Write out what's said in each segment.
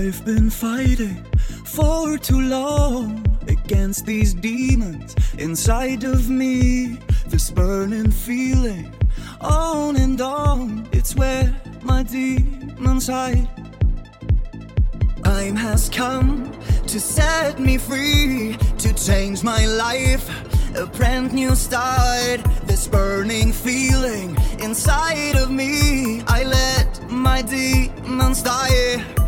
I've been fighting for too long against these demons inside of me. This burning feeling, on and on, it's where my demons hide. Time has come to set me free, to change my life, a brand new start. This burning feeling inside of me, I let my demons die.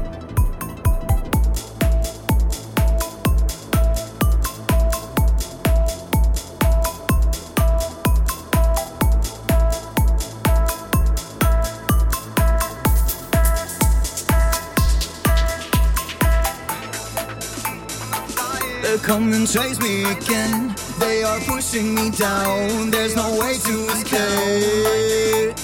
They come and chase me again. They are pushing me down. There's no way to escape.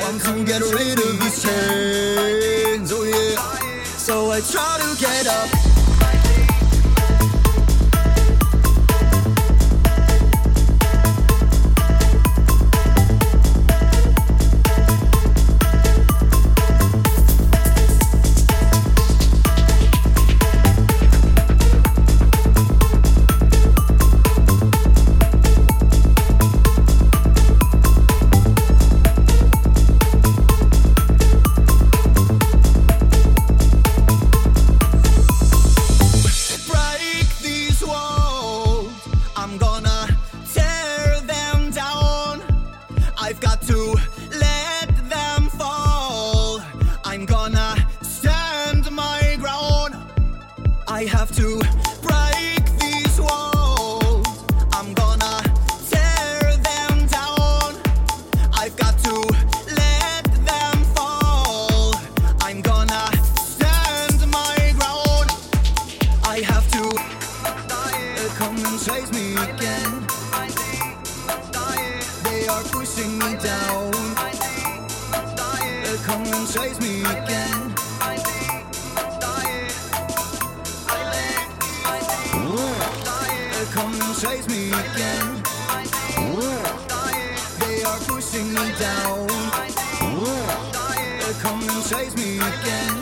Want to get rid of these chains, oh yeah. So I try to get up. I have to break these walls. I'm gonna tear them down. I've got to let them fall. I'm gonna stand my ground. I have to come and chase me again. They are pushing me down. Come and chase me again. chase me again. They are pushing me down. They come and chase me again.